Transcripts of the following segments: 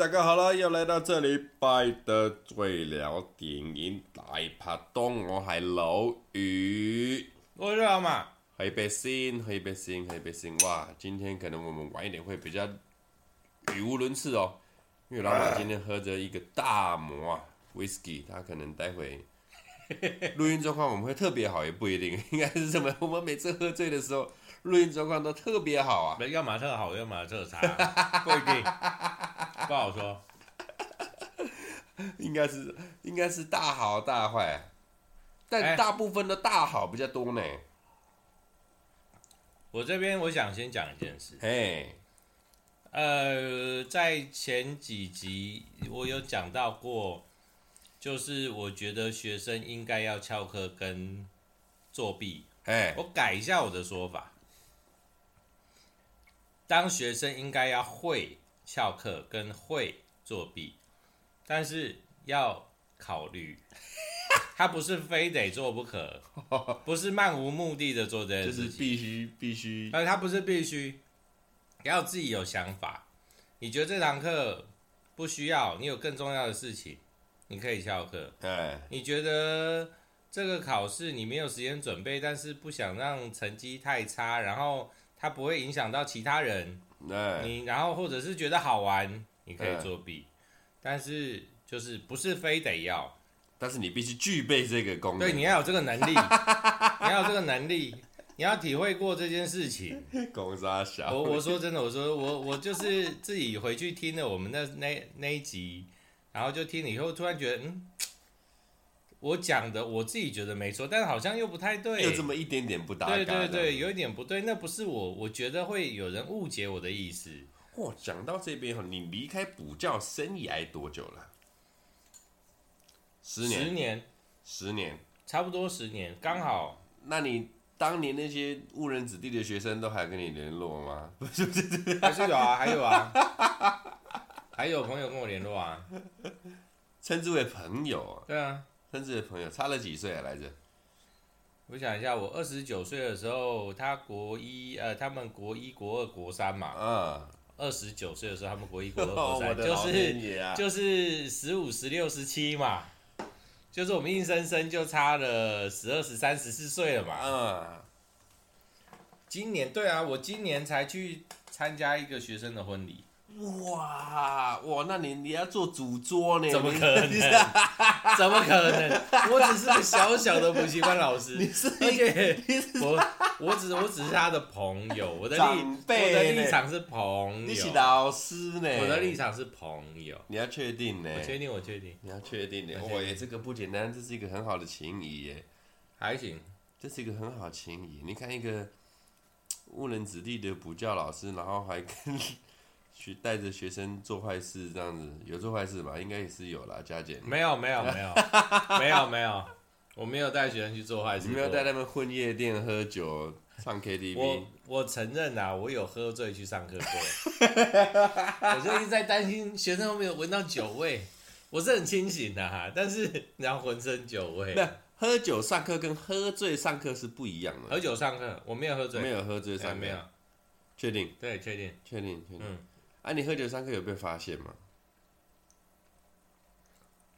大家好啦，又来到这里，拜的最聊电影大拍档，我系老余，我是老马，喝一杯先，喝一杯先，喝一杯先，哇，今天可能我们晚一点会比较语无伦次哦，因为老马 今天喝着一个大摩啊，whisky，他可能待会录音状况我们会特别好，也不一定，应该是这么，我们每次喝醉的时候。录音状况都特别好啊，要么特好，要么特差，不一定，不好说。应该是应该是大好大坏，但大部分的大好比较多呢。欸、我这边我想先讲一件事，嘿，呃，在前几集我有讲到过，就是我觉得学生应该要翘课跟作弊，嘿，我改一下我的说法。当学生应该要会翘课跟会作弊，但是要考虑，他不是非得做不可，不是漫无目的的做这件事情，就是必须必须，而他不是必须，要自己有想法。你觉得这堂课不需要，你有更重要的事情，你可以翘课。对，你觉得这个考试你没有时间准备，但是不想让成绩太差，然后。它不会影响到其他人，对、你然后或者是觉得好玩，你可以作弊，欸、但是就是不是非得要，但是你必须具备这个功能，对，你要有这个能力，你要有这个能力，你要体会过这件事情。公沙小，我我说真的，我说我我就是自己回去听了我们那那那一集，然后就听了以后，突然觉得嗯。我讲的我自己觉得没错，但是好像又不太对，有这么一点点不搭嘎。对对对，有一点不对，那不是我，我觉得会有人误解我的意思。嚯，讲到这边哈，你离开补教生涯多久了？十年。十年。十年。差不多十年，刚好。那你当年那些误人子弟的学生都还跟你联络吗？不是不是，还是有啊，还有啊，还有朋友跟我联络啊，称之为朋友啊。对啊。甚至的朋友差了几岁啊？来着，我想一下，我二十九岁的时候，他国一，呃，他们国一、国二、国三嘛。嗯。二十九岁的时候，他们国一、国二、国三，哦、就是就是十五、十六、十七嘛，就是我们硬生生就差了十二、十三、十四岁了嘛。嗯。今年对啊，我今年才去参加一个学生的婚礼。哇哇，那你你要做主桌呢？怎么可能？怎么可能？我只是个小小的补习班老师，而且我我只我只是他的朋友，我的立我的立场是朋友。你是老师呢？我的立场是朋友。你要确定呢？我确定，我确定。你要确定呢？哇，这个不简单，这是一个很好的情谊耶。还行，这是一个很好的情谊。你看一个误人子弟的补教老师，然后还跟。去带着学生做坏事，这样子有做坏事吧？应该也是有啦，加减。没有没有没有没有没有，我没有带学生去做坏事。你没有带他们混夜店、喝酒、唱 KTV。我我承认啊，我有喝醉去上课过。我就一直在担心学生有没有闻到酒味。我是很清醒的哈，但是然后浑身酒味。喝酒上课跟喝醉上课是不一样的。喝酒上课，我没有喝醉。没有喝醉上课，没有。确定？对，确定，确定，确定。嗯。啊，你喝酒上课有被发现吗？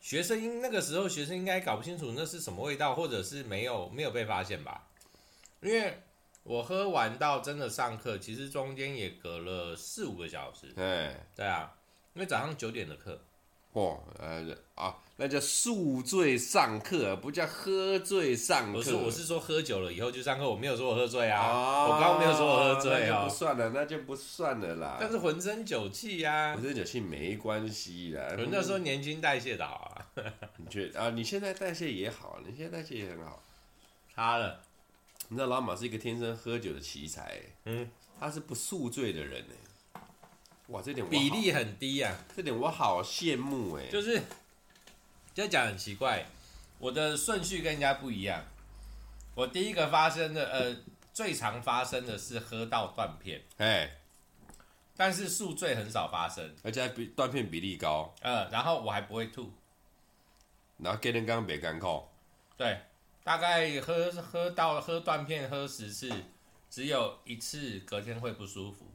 学生应那个时候学生应该搞不清楚那是什么味道，或者是没有没有被发现吧？因为我喝完到真的上课，其实中间也隔了四五个小时。对，对啊，因为早上九点的课。嚯，呃啊，那叫宿醉上课，不叫喝醉上课。不是，我是说喝酒了以后就上课，我没有说我喝醉啊。哦、我刚刚没有说我喝醉啊、哦。那就不算了，那就不算了啦。但是浑身酒气呀。浑身酒气没关系啦。我那时候年轻代谢的好啊。你觉得啊？你现在代谢也好，你现在代谢也很好。差了。你知道老马是一个天生喝酒的奇才。嗯。他是不宿醉的人呢。哇，这点比例很低呀、啊，这点我好羡慕哎。就是，就讲很奇怪，我的顺序跟人家不一样。我第一个发生的，呃，最常发生的是喝到断片，哎，但是宿醉很少发生，而且比断片比例高。呃，然后我还不会吐，然后给人刚别干口。对，大概喝喝到喝断片喝十次，只有一次隔天会不舒服。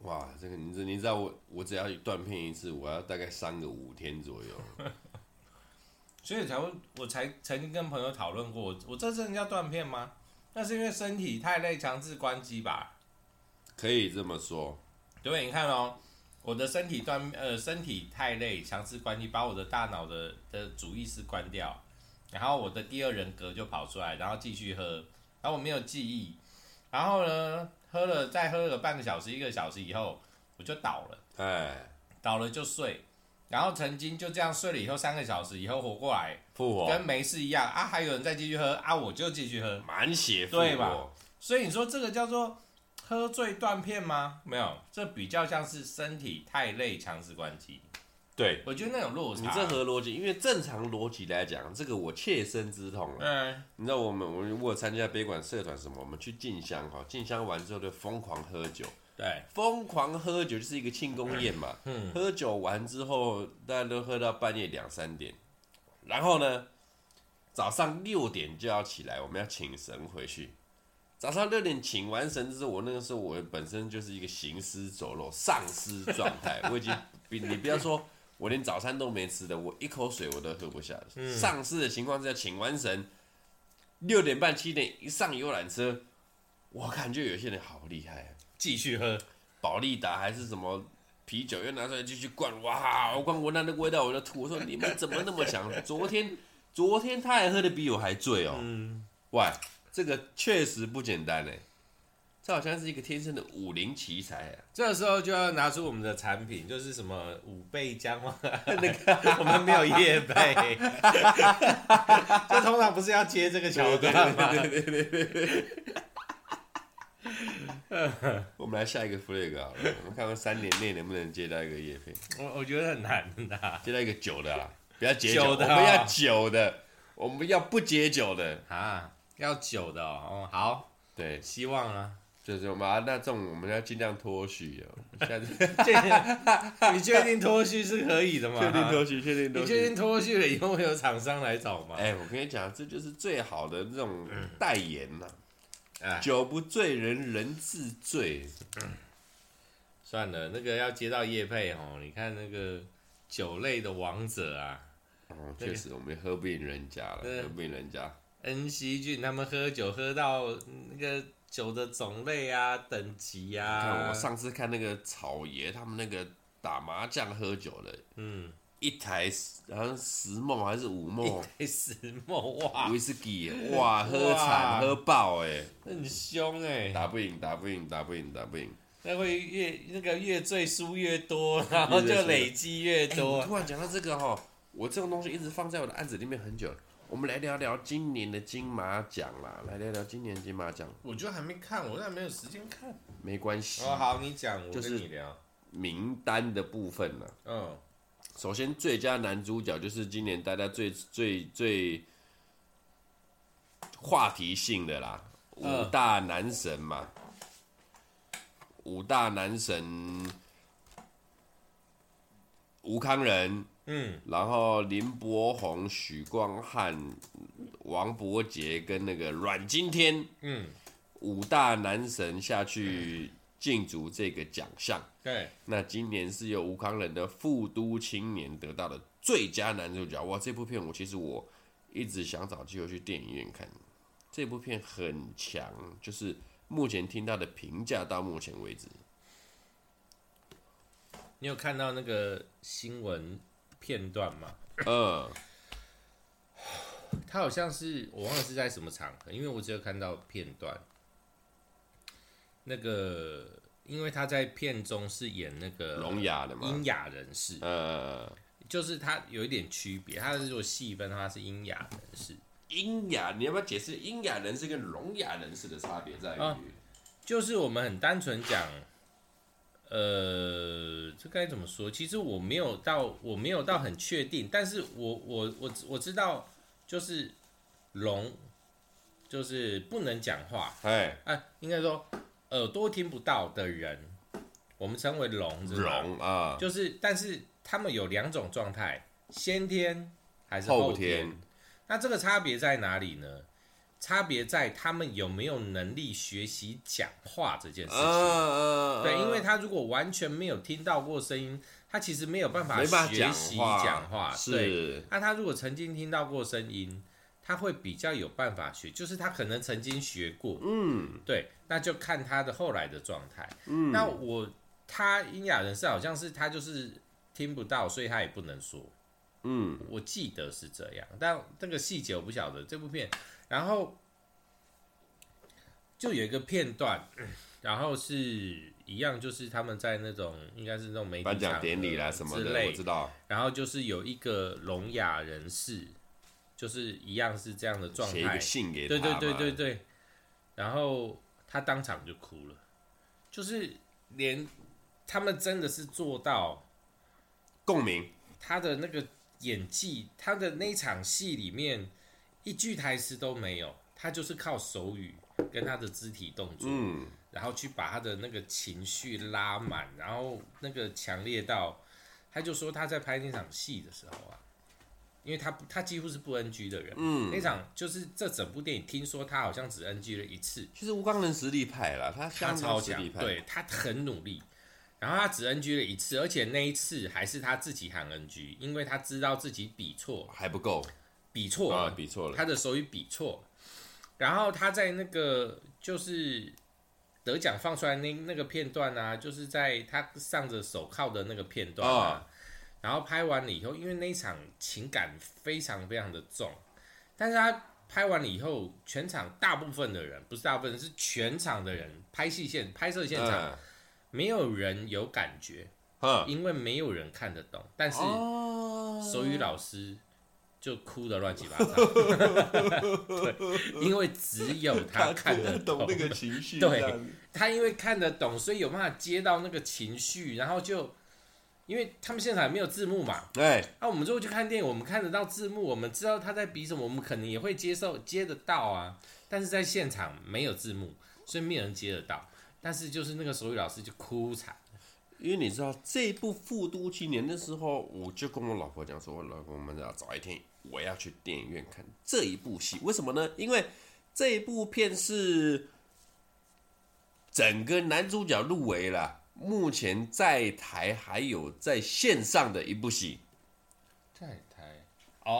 哇，这个你知你知道我我只要断片一次，我要大概三个五天左右。所以才会我才曾经跟朋友讨论过，我我这真的要断片吗？那是因为身体太累，强制关机吧？可以这么说。对，你看哦，我的身体断呃身体太累，强制关机，把我的大脑的的主意识关掉，然后我的第二人格就跑出来，然后继续喝，然后我没有记忆，然后呢喝了再喝了半个小时一个小时以后，我就倒了，哎，倒了就睡。然后曾经就这样睡了以后三个小时以后活过来，复活跟没事一样啊，还有人再继续喝啊，我就继续喝，满血复活，对吧？所以你说这个叫做喝醉断片吗？没有，这比较像是身体太累强制关机。对，我觉得那种落差，你这合逻辑，因为正常逻辑来讲，这个我切身之痛。嗯，你知道我们我们如果参加北管社团什么，我们去进香哈，进香完之后就疯狂喝酒。对，疯狂喝酒就是一个庆功宴嘛。嗯，喝酒完之后，大家都喝到半夜两三点，然后呢，早上六点就要起来，我们要请神回去。早上六点请完神之后，我那个时候我本身就是一个行尸走肉、丧尸状态，我已经比你不要说，我连早餐都没吃的，我一口水我都喝不下。上市的情况之下，请完神，六点半七点一上游览车，我感觉有些人好厉害。继续喝，保利达还是什么啤酒，又拿出来继续灌，哇！我光闻到那个味道我就吐。我说你们怎么那么强？昨天昨天他还喝的比我还醉哦。嗯，喂，这个确实不简单哎，这好像是一个天生的武林奇才啊。这时候就要拿出我们的产品，就是什么五倍姜吗，那个我们没有业配，这通常不是要接这个桥段吗？对对对对对。我们来下一个 flag 好了，我们看看三年内能不能接到一个叶配。我我觉得很难的，接到一个酒的啦，不要解酒的，我们要酒的，我们要不解酒的啊，要酒的哦。好，对，希望啊，就是我们啊，那这种我们要尽量脱序哦。下次，你确定脱序是可以的吗？确定脱序，确定脱序。你确定脱序了以后会有厂商来找吗？哎，我跟你讲，这就是最好的这种代言呐。酒不醉人人自醉。嗯，算了，那个要接到业配哦。你看那个酒类的王者啊，哦，确实我们喝不赢人家了，喝不赢人家。恩熙俊他们喝酒喝到那个酒的种类啊、等级啊。看我上次看那个草爷他们那个打麻将喝酒的，嗯。一台好像十梦还是五梦？一台十梦哇！威士忌哇，喝惨喝爆哎，很凶哎，打不赢打不赢打不赢打不赢，那会越那个越醉输越多，然后就累积越多。突然讲到这个哈，我这种东西一直放在我的案子里面很久，我们来聊聊今年的金马奖啦，来聊聊今年金马奖。我觉得还没看，我现在没有时间看。没关系哦，好，你讲，我跟你聊名单的部分呢。嗯。首先，最佳男主角就是今年大家最最最话题性的啦，五大男神嘛，五大男神，吴康仁，嗯，然后林柏宏、许光汉、王伯杰跟那个阮经天，嗯，五大男神下去。竞逐这个奖项，对，那今年是由吴康仁的《富都青年》得到的最佳男主角。哇，这部片我其实我一直想找机会去电影院看，这部片很强，就是目前听到的评价到目前为止。你有看到那个新闻片段嘛？嗯，他好像是我忘了是在什么场合，因为我只有看到片段。那个，因为他在片中是演那个聋哑的嘛，聋哑人士，呃，就是他有一点区别，他是做细分，他是瘖哑人士。瘖哑，你要不要解释瘖哑人士跟聋哑人士的差别在于？啊，就是我们很单纯讲，呃，这该怎么说？其实我没有到，我没有到很确定，但是我我我我知道，就是聋，就是不能讲话，哎，哎，应该说。耳朵听不到的人，我们称为聋子。聋啊，就是，但是他们有两种状态，先天还是后天？后天。那这个差别在哪里呢？差别在他们有没有能力学习讲话这件事情。呃、对，因为他如果完全没有听到过声音，他其实没有办法学习讲话。是。对，那他如果曾经听到过声音，他会比较有办法学，就是他可能曾经学过。嗯，对，那就看他的后来的状态。嗯，那我他瘖哑人士好像是他就是听不到，所以他也不能说。嗯，我记得是这样，但这个细节我不晓得。这部片，然后就有一个片段，然后是一样，就是他们在那种应该是那种媒体颁奖典礼啦什么的，我知道。然后就是有一个聋哑人士，就是一样是这样的状态，写一个信给他，对对对对对。然后他当场就哭了，就是连他们真的是做到共鸣，他的那个。演技，他的那场戏里面一句台词都没有，他就是靠手语跟他的肢体动作，嗯，然后去把他的那个情绪拉满，然后那个强烈到，他就说他在拍那场戏的时候啊，因为他他几乎是不 NG 的人，嗯，那场就是这整部电影，听说他好像只 NG 了一次，其实吴刚能实力派啦，他他超强，对他很努力。然后他只 NG 了一次，而且那一次还是他自己喊 NG，因为他知道自己比错还不够，比错了，啊，比错了，他的手语比错。然后他在那个就是得奖放出来那那个片段啊，就是在他上着手铐的那个片段啊，啊，然后拍完了以后，因为那一场情感非常非常的重，但是他拍完了以后，全场大部分的人不是大部分，是全场的人拍戏现拍摄现场。啊没有人有感觉，因为没有人看得懂。但是手语老师就哭得乱七八糟，对，因为只有他看得懂那个情绪。对，他因为看得懂，所以有办法接到那个情绪，然后就因为他们现场没有字幕嘛，对。那我们如果去看电影，我们看得到字幕，我们知道他在比什么，我们可能也会接受接得到啊。但是在现场没有字幕，所以没有人接得到。但是就是那个手语老师就哭惨，因为你知道这部《复读青年》的时候，我就跟我老婆讲说，我老公我们要找一天我要去电影院看这一部戏，为什么呢？因为这一部片是整个男主角入围了，目前在台还有在线上的一部戏，在台，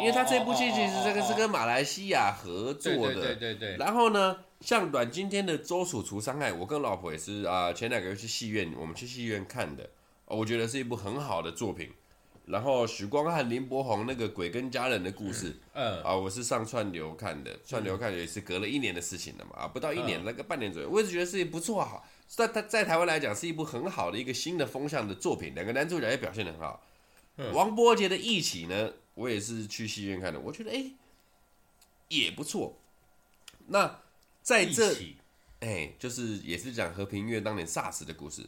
因为他这部戏其实这个是跟马来西亚合作的，对对对对，然后呢？像阮经天的《周楚除伤害》，我跟老婆也是啊，前两个月去戏院，我们去戏院看的，我觉得是一部很好的作品。然后许光汉、林柏宏那个《鬼跟家人的故事》，嗯，啊，我是上串流看的，串流看也是隔了一年的事情了嘛，啊，不到一年，那个半年左右，我一直觉得是不错哈，在他在台湾来讲是一部很好的一个新的风向的作品，两个男主角也表现得很好。王波杰的《义起》呢，我也是去戏院看的，我觉得哎也不错。那。在这，哎、欸，就是也是讲和平医院当年 SARS 的故事。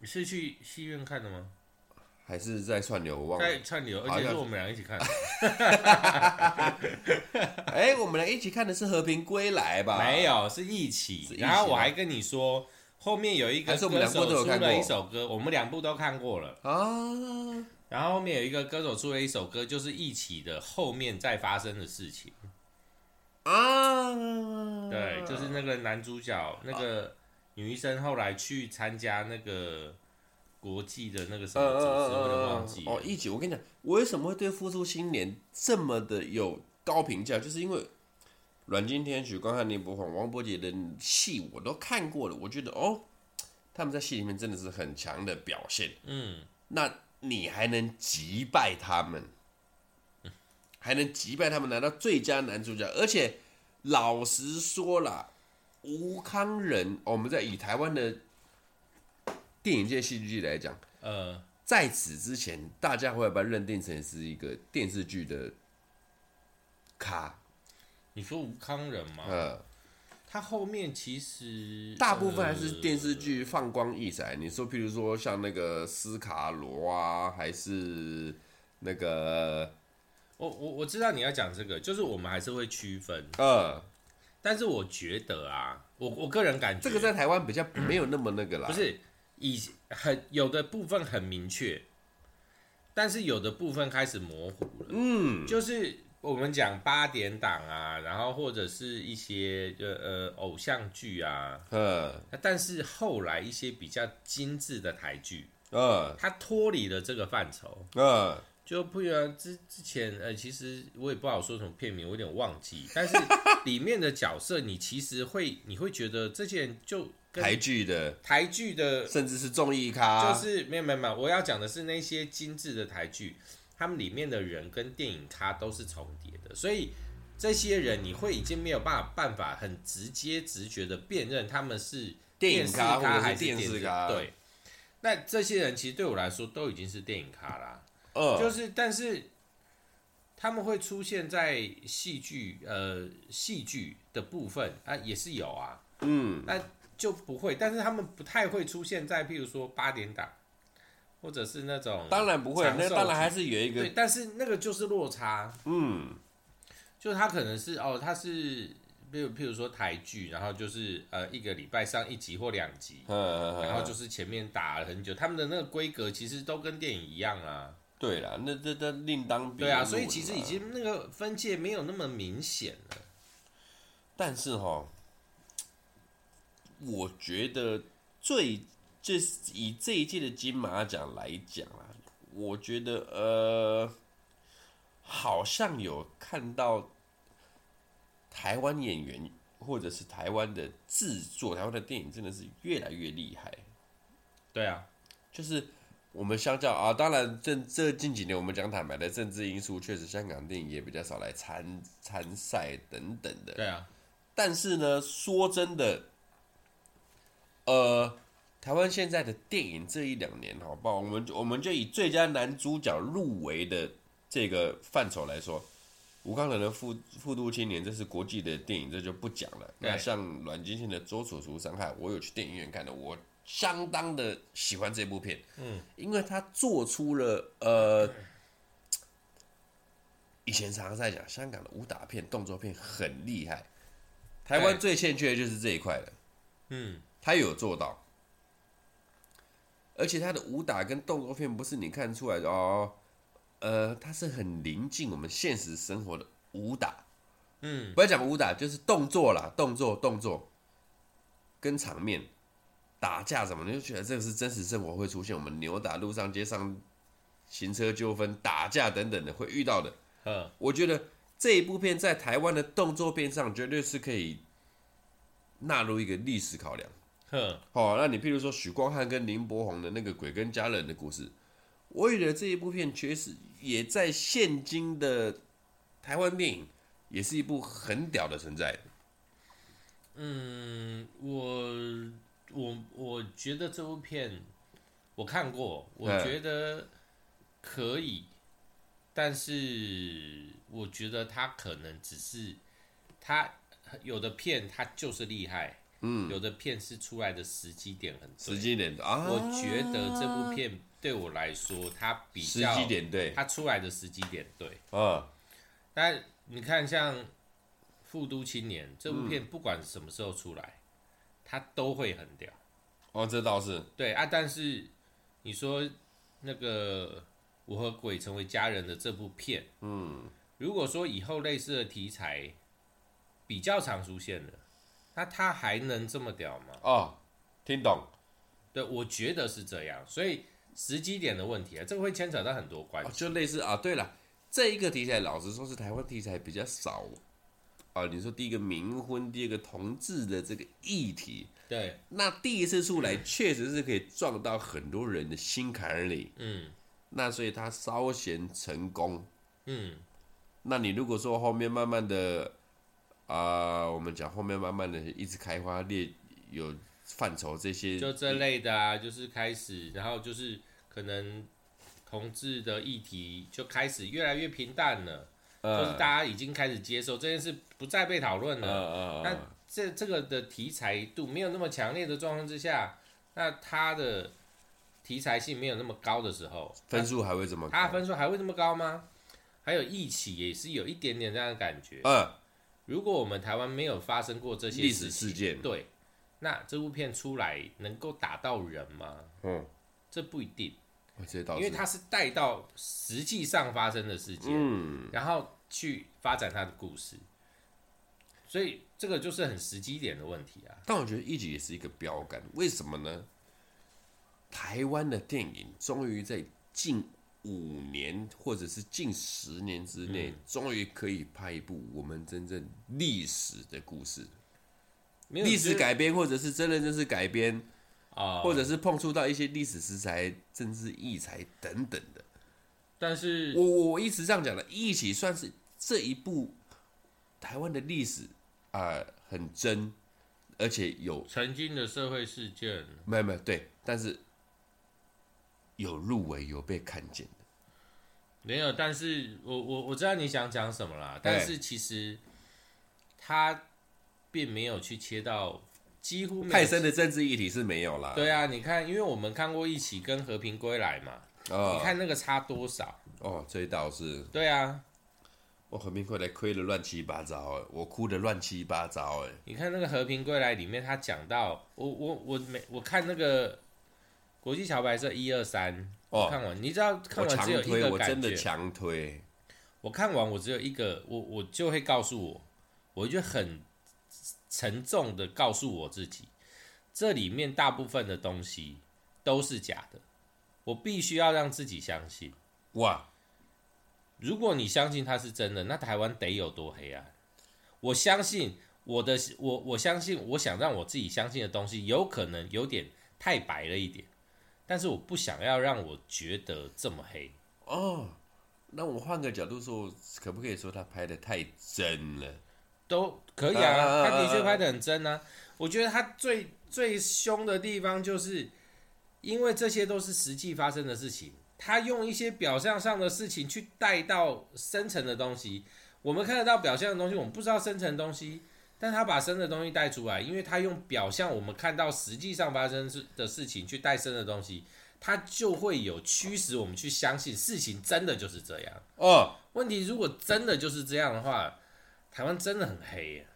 你是去戏院看的吗？还是在串流？我忘了。在串流，而且是我们俩一起看的。哎、欸，我们俩一起看的是《和平归来》吧？没有，是一起。然后我还跟你说，后面有一个歌手出了一首歌，我们两部都看过了啊。然后后面有一个歌手出了一首歌，就是一起的后面再发生的事情。啊，对，就是那个男主角，那个女医生后来去参加那个国际的那个什么组织，我都忘记哦。一起，我跟你讲，我为什么会对《复出青年》这么的有高评价，就是因为阮经天、许光汉、林柏宏、王柏杰的戏我都看过了，我觉得哦，他们在戏里面真的是很强的表现。嗯，那你还能击败他们？还能击败他们拿到最佳男主角，而且老实说了，吴康仁，我们在以台湾的电影界戏剧界来讲，呃，在此之前，大家会把他认定成是一个电视剧的咖。你说吴康仁吗？呃，他后面其实大部分还是电视剧放光溢彩。你说，譬如说像那个斯卡罗啊，还是那个。我我我知道你要讲这个，就是我们还是会区分，呃，但是我觉得啊，我我个人感觉这个在台湾比较没有那么那个啦，不是以很有的部分很明确，但是有的部分开始模糊了，嗯，就是我们讲八点档啊，然后或者是一些呃呃偶像剧啊，嗯，但是后来一些比较精致的台剧，嗯，它脱离了这个范畴，嗯，就不然之之前呃，其实我也不好说什么片名，我有点忘记，但是里面的角色你其实会你会觉得这些人就台剧的台剧的，甚至是综艺咖，就是没有没有没有，我要讲的是那些精致的台剧。他们里面的人跟电影咖都是重叠的，所以这些人你会已经没有办法办法很直接直觉的辨认他们是电影咖还是电视咖。对，那这些人其实对我来说都已经是电影咖啦。嗯，就是但是他们会出现在戏剧呃戏剧的部分啊，也是有啊。嗯，那就不会，但是他们不太会出现在譬如说八点档。或者是那种，当然不会，那当然还是有一个，对，但是那个就是落差，嗯，就是他可能是哦，他是，比如譬如说台剧，然后就是呃一个礼拜上一集或两集，然后就是前面打了很久，他们的那个规格其实都跟电影一样啊，对啦，那这这另当别论，对啊，所以其实已经那个分界没有那么明显了，但是哈，我觉得最。就是以这一届的金马奖来讲啊，我觉得呃，好像有看到台湾演员或者是台湾的制作，台湾的电影真的是越来越厉害。对啊，就是我们相较啊，当然这这近几年我们讲坦白的政治因素，确实香港电影也比较少来参参赛等等的。对啊，但是呢，说真的，呃。台湾现在的电影这一两年，好不好？我们我们就以最佳男主角入围的这个范畴来说，吴刚仁的复复读青年》这是国际的电影，这就不讲了。那像阮经天的《周楚除伤害》，我有去电影院看的，我相当的喜欢这部片。嗯，因为他做出了呃，以前常常在讲香港的武打片、动作片很厉害，台湾最欠缺的就是这一块了。嗯，他有做到。而且他的武打跟动作片不是你看出来的哦，呃，他是很临近我们现实生活的武打，嗯，不要讲武打，就是动作啦，动作动作跟场面打架什么，你就觉得这个是真实生活会出现，我们扭打、路上、街上、行车纠纷、打架等等的会遇到的。嗯，我觉得这一部片在台湾的动作片上绝对是可以纳入一个历史考量。哼，好，那你譬如说许光汉跟林柏宏的那个鬼跟家人的故事，我觉得这一部片确实也在现今的台湾电影也是一部很屌的存在。嗯，我我我觉得这部片我看过，我觉得可以，但是我觉得他可能只是他有的片他就是厉害。嗯，有的片是出来的时机点很，时机点啊，我觉得这部片对我来说，它比较时机点对，它出来的时机点对，啊，但你看像《富都青年》这部片，不管什么时候出来，它都会很屌。哦，这倒是对啊，但是你说那个我和鬼成为家人的这部片，嗯，如果说以后类似的题材比较常出现的。那他还能这么屌吗？哦，听懂。对，我觉得是这样，所以时机点的问题啊，这个会牵扯到很多关系。哦，就类似啊，对了，这一个题材，老实说是台湾题材比较少啊。你说第一个冥婚，第二个同志的这个议题，对，那第一次出来确实是可以撞到很多人的心坎里。嗯，那所以他稍显成功。嗯，那你如果说后面慢慢的。啊、呃，我们讲后面慢慢的一直开花列有范畴这些，就这类的啊，就是开始，然后就是可能同志的议题就开始越来越平淡了，呃、就是大家已经开始接受这件事，不再被讨论了。呃、那这这个的题材度没有那么强烈的状况之下，那它的题材性没有那么高的时候，分数还会这么高？它分数还会这么高吗？还有一起也是有一点点这样的感觉。嗯如果我们台湾没有发生过这些历史事件，对，那这部片出来能够打到人吗？嗯，这不一定，因为它是带到实际上发生的事件，嗯，然后去发展他的故事。所以这个就是很实际点的问题啊。但我觉得一集也是一个标杆，为什么呢？台湾的电影终于在近五年或者是近十年之内，终于可以拍一部我们真正历史的故事，历史改编或者是真人真事改编啊，或者是碰触到一些历史食材、政治异材等等的。但是我我一直这样讲的，一起算是这一部台湾的历史啊、呃，很真，而且有曾经的社会事件，没有没有对，但是有入围有被看见的，没有。但是我我我知道你想讲什么啦，但是其实他并没有去切到几乎太深的政治议题是没有啦。对啊，你看，因为我们看过一起跟和平归来嘛。哦、你看那个差多少？哦，这一倒是。对啊，我和平归来亏的乱七八糟，我哭的乱七八糟哎。你看那个和平归来里面，他讲到我我我没我看那个国际桥牌社一二三，我看完，你知道看完只有一个感觉，我真的强推。我看完我只有一个，我我就会告诉我，我就很沉重的告诉我自己，这里面大部分的东西都是假的。我必须要让自己相信，哇！如果你相信它是真的，那台湾得有多黑暗？我相信我的，我我相信，我想让我自己相信的东西，有可能有点太白了一点，但是我不想要让我觉得这么黑。哦，那我换个角度说，可不可以说他拍的太真了？都可以啊，他的确拍的很真啊。我觉得他最最凶的地方就是。因为这些都是实际发生的事情，他用一些表象上的事情去带到深层的东西。我们看得到表象的东西，我们不知道深层的东西，但他把深的东西带出来，因为他用表象我们看到实际上发生的事情去带深的东西，他就会有驱使我们去相信事情真的就是这样。哦，问题如果真的就是这样的话，台湾真的很黑啊。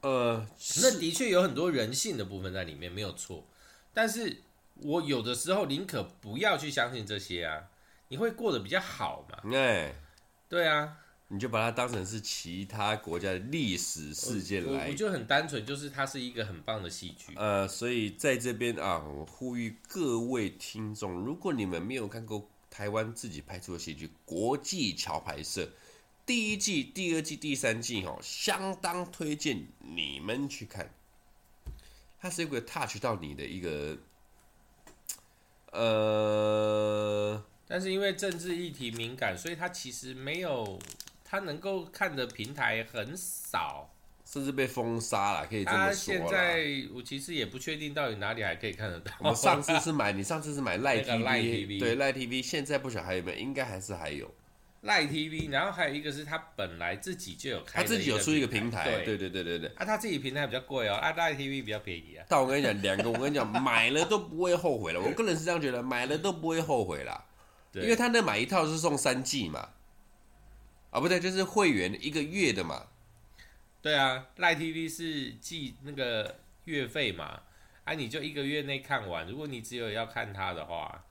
呃，那的确有很多人性的部分在里面，没有错，但是。我有的时候宁可不要去相信这些啊，你会过得比较好嘛？哎，对啊，你就把它当成是其他国家的历史事件来，我，我就很单纯，就是它是一个很棒的戏剧。呃，所以在这边啊，我呼吁各位听众，如果你们没有看过台湾自己拍出的戏剧《国际桥牌社》第一季、第二季、第三季哦，相当推荐你们去看，它是一个 touch 到你的一个。呃，但是因为政治议题敏感，所以他其实没有，他能够看的平台很少，甚至被封杀了，可以这么说。他现在我其实也不确定到底哪里还可以看得到。我上次是买，你上次是买赖 TV，赖 TV，对赖 TV，现在不晓得还有没有，应该还是还有。赖 TV，然后还有一个是他本来自己就有开，他自己有出一个平台，对对对对对。啊，他自己平台比较贵哦，啊赖 TV 比较便宜啊。但我跟你讲，两个我跟你讲，买了都不会后悔了。我个人是这样觉得，买了都不会后悔啦，因为他那买一套是送三 G 嘛，啊不对，就是会员一个月的嘛。对啊，赖 TV 是计那个月费嘛，啊你就一个月内看完，如果你只有要看他的话。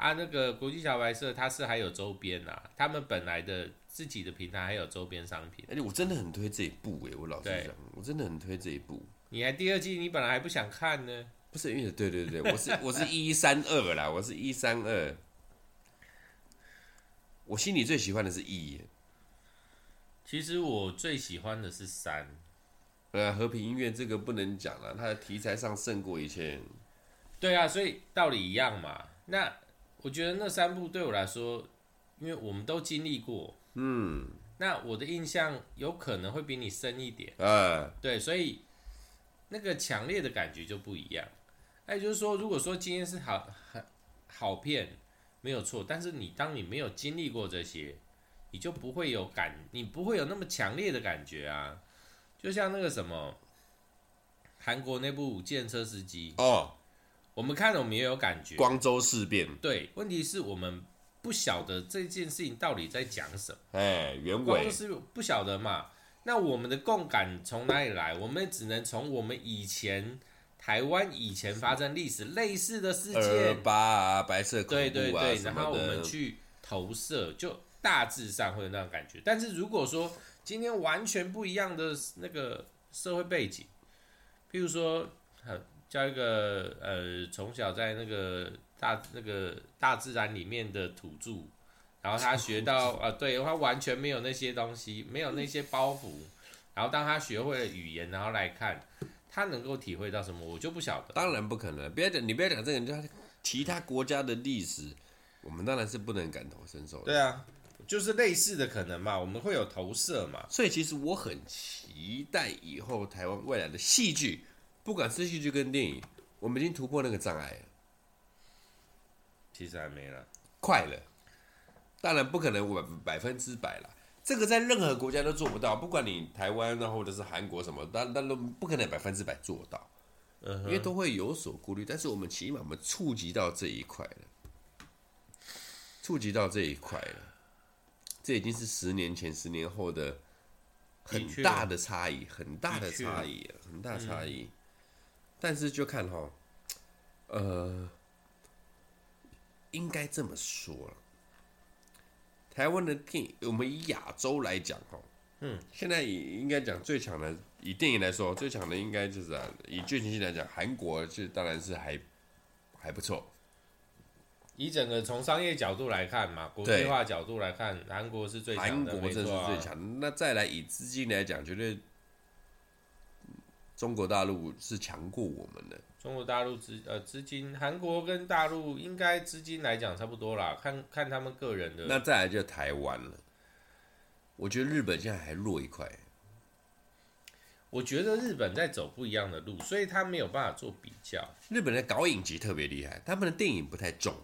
啊，那个国际小白社它是还有周边呐，他们本来的自己的平台还有周边商品。而且我真的很推这一部诶，我老实讲，我真的很推这一部。你还第二季，你本来还不想看呢？不是因为对对对，我是我是一三二啦，我是一三二。我心里最喜欢的是一。其实我最喜欢的是三。呃，和平音乐这个不能讲了，它的题材上胜过一切。对啊，所以道理一样嘛。那。我觉得那三部对我来说，因为我们都经历过，嗯，那我的印象有可能会比你深一点，啊，对，所以那个强烈的感觉就不一样。那也就是说，如果说今天是好好好片，没有错，但是你当你没有经历过这些，你就不会有感，你不会有那么强烈的感觉啊。就像那个什么韩国那部《计程车司机》哦。我们看了，我们也有感觉。光州事变，对，问题是我们不晓得这件事情到底在讲什么。哎，原委。光州事变不晓得嘛？那我们的共感从哪里来？我们只能从我们以前台湾以前发生历史类似的事件，二八啊，白色恐怖啊，对对对，然后我们去投射，就大致上会有那种感觉。但是如果说今天完全不一样的那个社会背景，譬如说，叫一个呃从小在那个大那个大自然里面的土著，然后他学到啊、呃，对，他完全没有那些东西，没有那些包袱，然后当他学会了语言，然后来看，他能够体会到什么，我就不晓得。当然不可能，不要讲，你不要讲这个，就其他国家的历史，我们当然是不能感同身受的。对啊。就是类似的可能嘛，我们会有投射嘛，所以其实我很期待以后台湾未来的戏剧，不管是戏剧跟电影，我们已经突破那个障碍了。其实还没了，快了，当然不可能百百分之百了，这个在任何国家都做不到，不管你台湾啊或者是韩国什么，但但都不可能百分之百做到，因为都会有所顾虑。但是我们起码我们触及到这一块了，触及到这一块了。这已经是十年前、十年后的很大的差异，很大的差异，很大差异。但是就看哈，呃，应该这么说了，台湾的电影，我们以亚洲来讲哈，嗯，现在应该讲最强的，以电影来说，最强的应该就是啊，以剧情性来讲，韩国是当然是还还不错。以整个从商业角度来看嘛，国际化角度来看，韩国是最强的，韩国真是最强。啊、那再来以资金来讲，绝对中国大陆是强过我们的。中国大陆资呃资金，韩国跟大陆应该资金来讲差不多啦，看看他们个人的。那再来就台湾了，我觉得日本现在还弱一块。我觉得日本在走不一样的路，所以他没有办法做比较。日本的搞影集特别厉害，他们的电影不太重。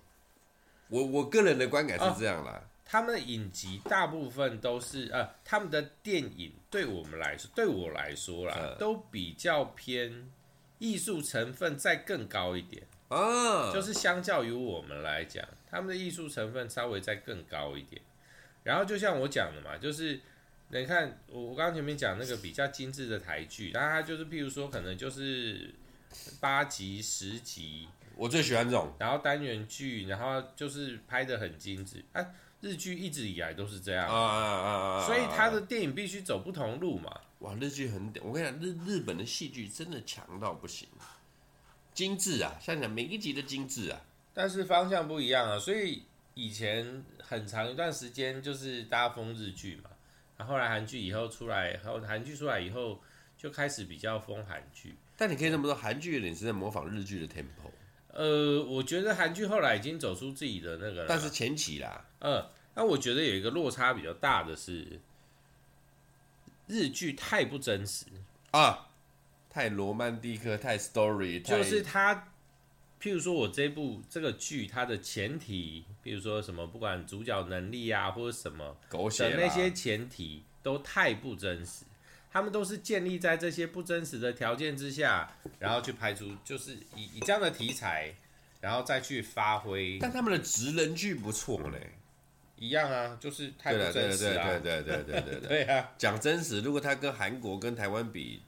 我我个人的观感是这样啦，哦、他们的影集大部分都是呃，他们的电影对我们来说，对我来说啦，嗯、都比较偏艺术成分再更高一点啊，哦、就是相较于我们来讲，他们的艺术成分稍微再更高一点。然后就像我讲的嘛，就是你看我我刚刚前面讲那个比较精致的台剧，那它就是譬如说可能就是八集十集。我最喜欢这种，然后单元剧，然后就是拍的很精致。啊，日剧一直以来都是这样啊啊啊啊！所以他的电影必须走不同路嘛。哇，日剧很屌，我跟你讲，日日本的戏剧真的强到不行，精致啊，像讲每一集的精致啊。但是方向不一样啊，所以以前很长一段时间就是大家疯日剧嘛，然后后来韩剧以后出来，然后韩剧出来以后就开始比较疯韩剧。但你可以这么说，韩剧有点是在模仿日剧的 tempo。呃，我觉得韩剧后来已经走出自己的那个了，但是前期啦，嗯，那我觉得有一个落差比较大的是，日剧太不真实啊，太罗曼蒂克，太 story，就是它，譬如说我这部这个剧，它的前提，比如说什么，不管主角能力啊，或者什么狗血的那些前提都太不真实。他们都是建立在这些不真实的条件之下，然后去拍出就是以以这样的题材，然后再去发挥。但他们的职人剧不错嘞，一样啊，就是太不真实啊！对对对对对对对 对啊！讲真实，如果他跟韩国跟台湾比，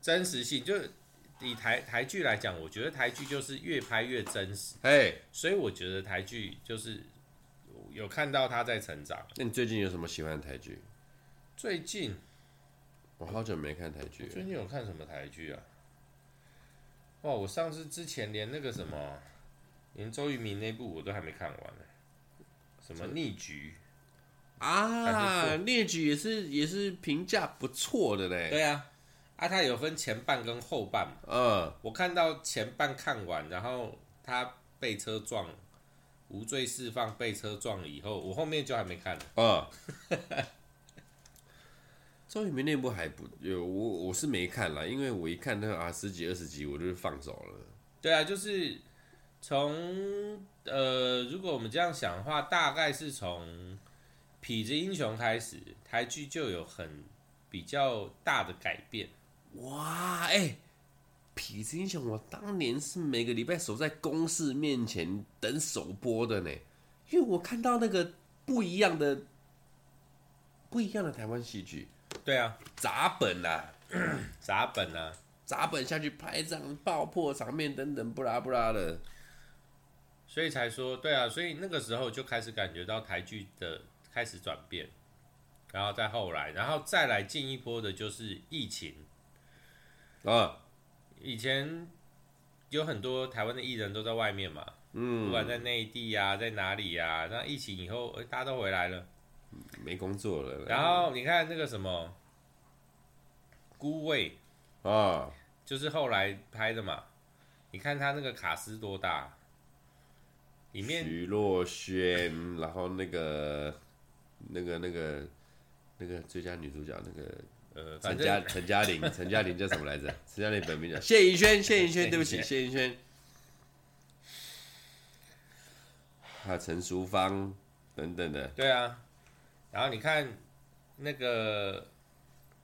真实性就以台台剧来讲，我觉得台剧就是越拍越真实。哎，所以我觉得台剧就是有看到他在成长。那你最近有什么喜欢的台剧？最近我好久没看台剧。最近有看什么台剧啊？哇，我上次之前连那个什么，连周渝民那部我都还没看完呢、什么逆局啊？逆局也是也是评价不错的嘞。对啊，啊，它有分前半跟后半。嗯，我看到前半看完，然后他被车撞，无罪释放被车撞了以后，我后面就还没看。嗯。周渝民那部还不有我我是没看了，因为我一看那个啊十几二十集我就放手了。对啊，就是从呃，如果我们这样想的话，大概是从《痞子英雄》开始，台剧就有很比较大的改变。哇，哎、欸，《痞子英雄》我当年是每个礼拜守在公视面前等首播的呢，因为我看到那个不一样的不一样的台湾戏剧。对啊，杂本啊，杂本啊，杂本下去拍这样爆破场面等等，不拉不拉的，所以才说对啊，所以那个时候就开始感觉到台剧的开始转变，然后再后来，然后再来进一波的就是疫情啊。以前有很多台湾的艺人都在外面嘛，嗯，不管在内地呀、啊，在哪里呀、啊，那疫情以后，大家都回来了，没工作了。然后你看那个什么，孤味啊，就是后来拍的嘛。你看他那个卡斯多大，里面徐若瑄，然后那个那个那个那个最佳女主角那个。呃，陈嘉陈嘉玲，陈嘉玲叫什么来着？陈嘉玲本名叫谢盈萱，谢盈萱，对不起，谢盈萱。还有陈淑芳等等的。对啊，然后你看那个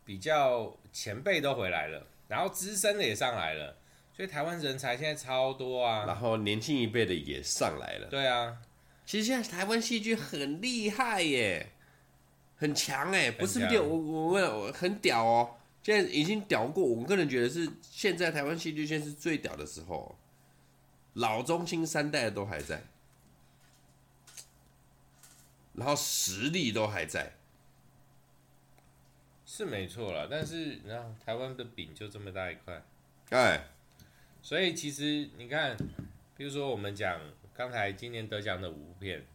比较前辈都回来了，然后资深的也上来了，所以台湾人才现在超多啊。然后年轻一辈的也上来了。对啊，其实现在台湾戏剧很厉害耶。很强哎，不是屌，我我问我很屌哦！现在已经屌过，我个人觉得是现在台湾戏剧现在是最屌的时候，老中青三代都还在，然后实力都还在，是没错啦。但是你知道台湾的饼就这么大一块，哎，所以其实你看，比如说我们讲刚才今年得奖的五部片，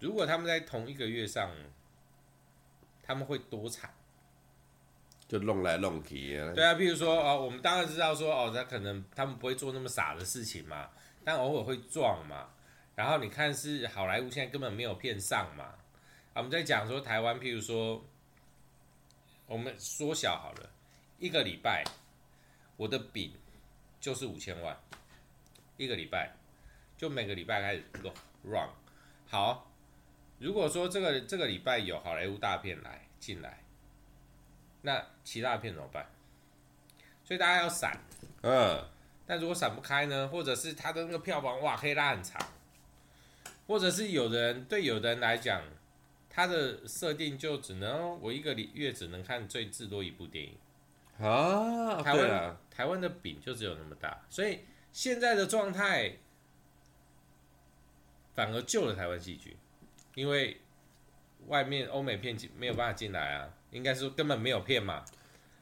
如果他们在同一个月上。他们会多惨，就弄来弄去啊。对啊，比如说哦，我们当然知道说哦，他可能他们不会做那么傻的事情嘛，但偶尔会撞嘛。然后你看是好莱坞现在根本没有片上嘛。我们在讲说台湾，譬如说，我们缩小好了，一个礼拜我的饼就是五千万，一个礼拜就每个礼拜开始 run 好。如果说这个这个礼拜有好莱坞大片来进来，那其他片怎么办？所以大家要闪，嗯。但如果闪不开呢？或者是他的那个票房哇可以拉很长，或者是有的人对有的人来讲，他的设定就只能我一个月只能看最至多一部电影啊。台湾台湾的饼就只有那么大，所以现在的状态反而救了台湾戏剧。因为外面欧美片没有办法进来啊，应该说根本没有片嘛。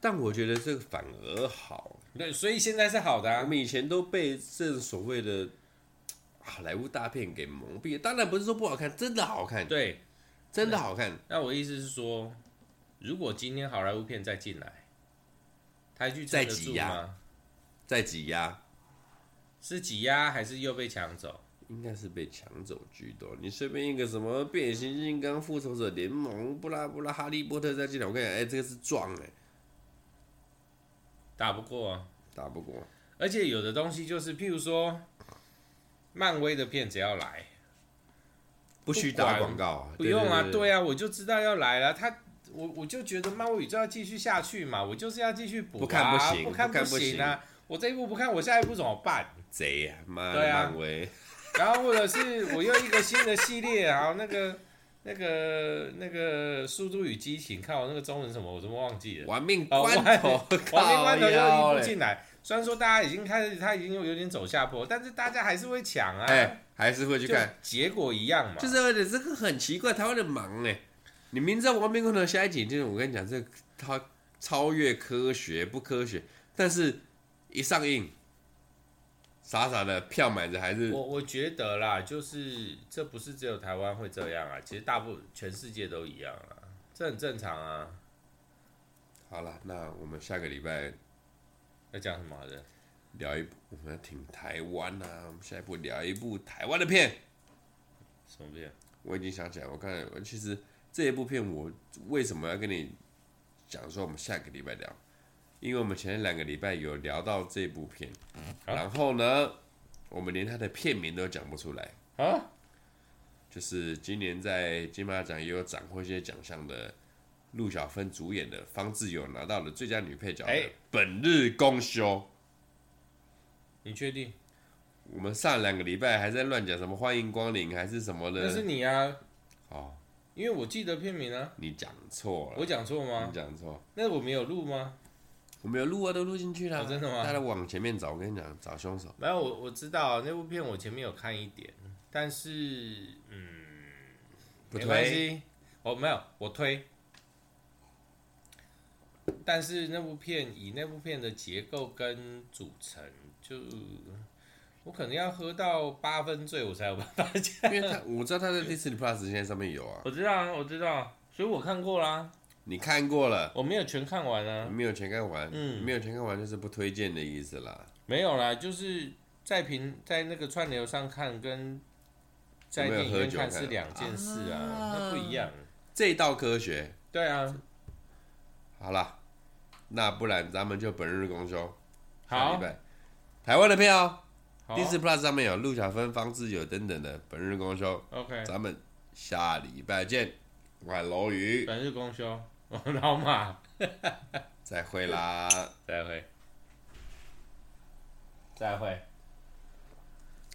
但我觉得这个反而好，对，所以现在是好的啊。我们以前都被这所谓的好莱坞大片给蒙蔽，当然不是说不好看，真的好看，对，真的好看。那我意思是说，如果今天好莱坞片再进来，台剧在挤压，在挤压，是挤压还是又被抢走？应该是被抢走居多。你随便一个什么变形金刚、复仇者联盟、布拉布拉、哈利波特在进来，我跟你讲，哎、欸，这个是撞哎、欸，打不过啊，打不过。而且有的东西就是，譬如说，漫威的片子要来，不需打广告啊，不用啊，对啊，我就知道要来了。他，我我就觉得漫威宇宙要继续下去嘛，我就是要继续补、啊，不看不行，不看不行啊。我这一部不看，我下一部怎么办？贼啊，妈的漫威。然后或者是我又一个新的系列，然后那个那个那个《速度与激情》，看我那个中文什么，我怎么忘记了？玩命关头，玩命关头又一部进来。虽然说大家已经开始，他已经有点走下坡，但是大家还是会抢啊，欸、还是会去看，结果一样嘛。就是而且这个很奇怪，台湾的忙哎，你明知道玩命关头下一集就是我跟你讲，这个它超越科学不科学，但是一上映。傻傻的票买着还是我我觉得啦，就是这不是只有台湾会这样啊，其实大部分全世界都一样啊，这很正常啊。好了，那我们下个礼拜要讲什么的？聊一部，我们要挺台湾啊。我们下一步聊一部台湾的片，什么片？我已经想起来，我看其实这一部片，我为什么要跟你讲说我们下个礼拜聊？因为我们前两个礼拜有聊到这部片，然后呢，我们连他的片名都讲不出来啊。就是今年在金马奖也有斩获一些奖项的陆小芬主演的，方志友拿到了最佳女配角的《本日公休》。你确定？我们上两个礼拜还在乱讲什么欢迎光临还是什么的？那是你啊。哦，因为我记得片名啊。你讲错了。我讲错吗？你讲错。那我没有录吗？我没有录啊，都录进去了。哦。真的吗？大家往前面找，我跟你讲，找凶手。没有，我我知道那部片，我前面有看一点，但是嗯，没关系，哦，没有，我推。但是那部片以那部片的结构跟组成，就我可能要喝到八分醉，我才有办法讲。因为他我知道他在 Disney Plus 现在上面有啊。我知道啊，我知道，所以我看过啦。你看过了？我没有全看完啊。没有全看完，嗯，没有全看完就是不推荐的意思啦。没有啦，就是在平在那个串流上看，跟在电影院看是两件事啊，那不一样。这道科学。对啊。好了。那不然咱们就本日公休。好，台湾的票，Disney Plus 上面有陆小芬、方志友等等的本日公休。OK，咱们下礼拜见。我是罗宇，本日公休，我 老马，再会啦，再会，再会。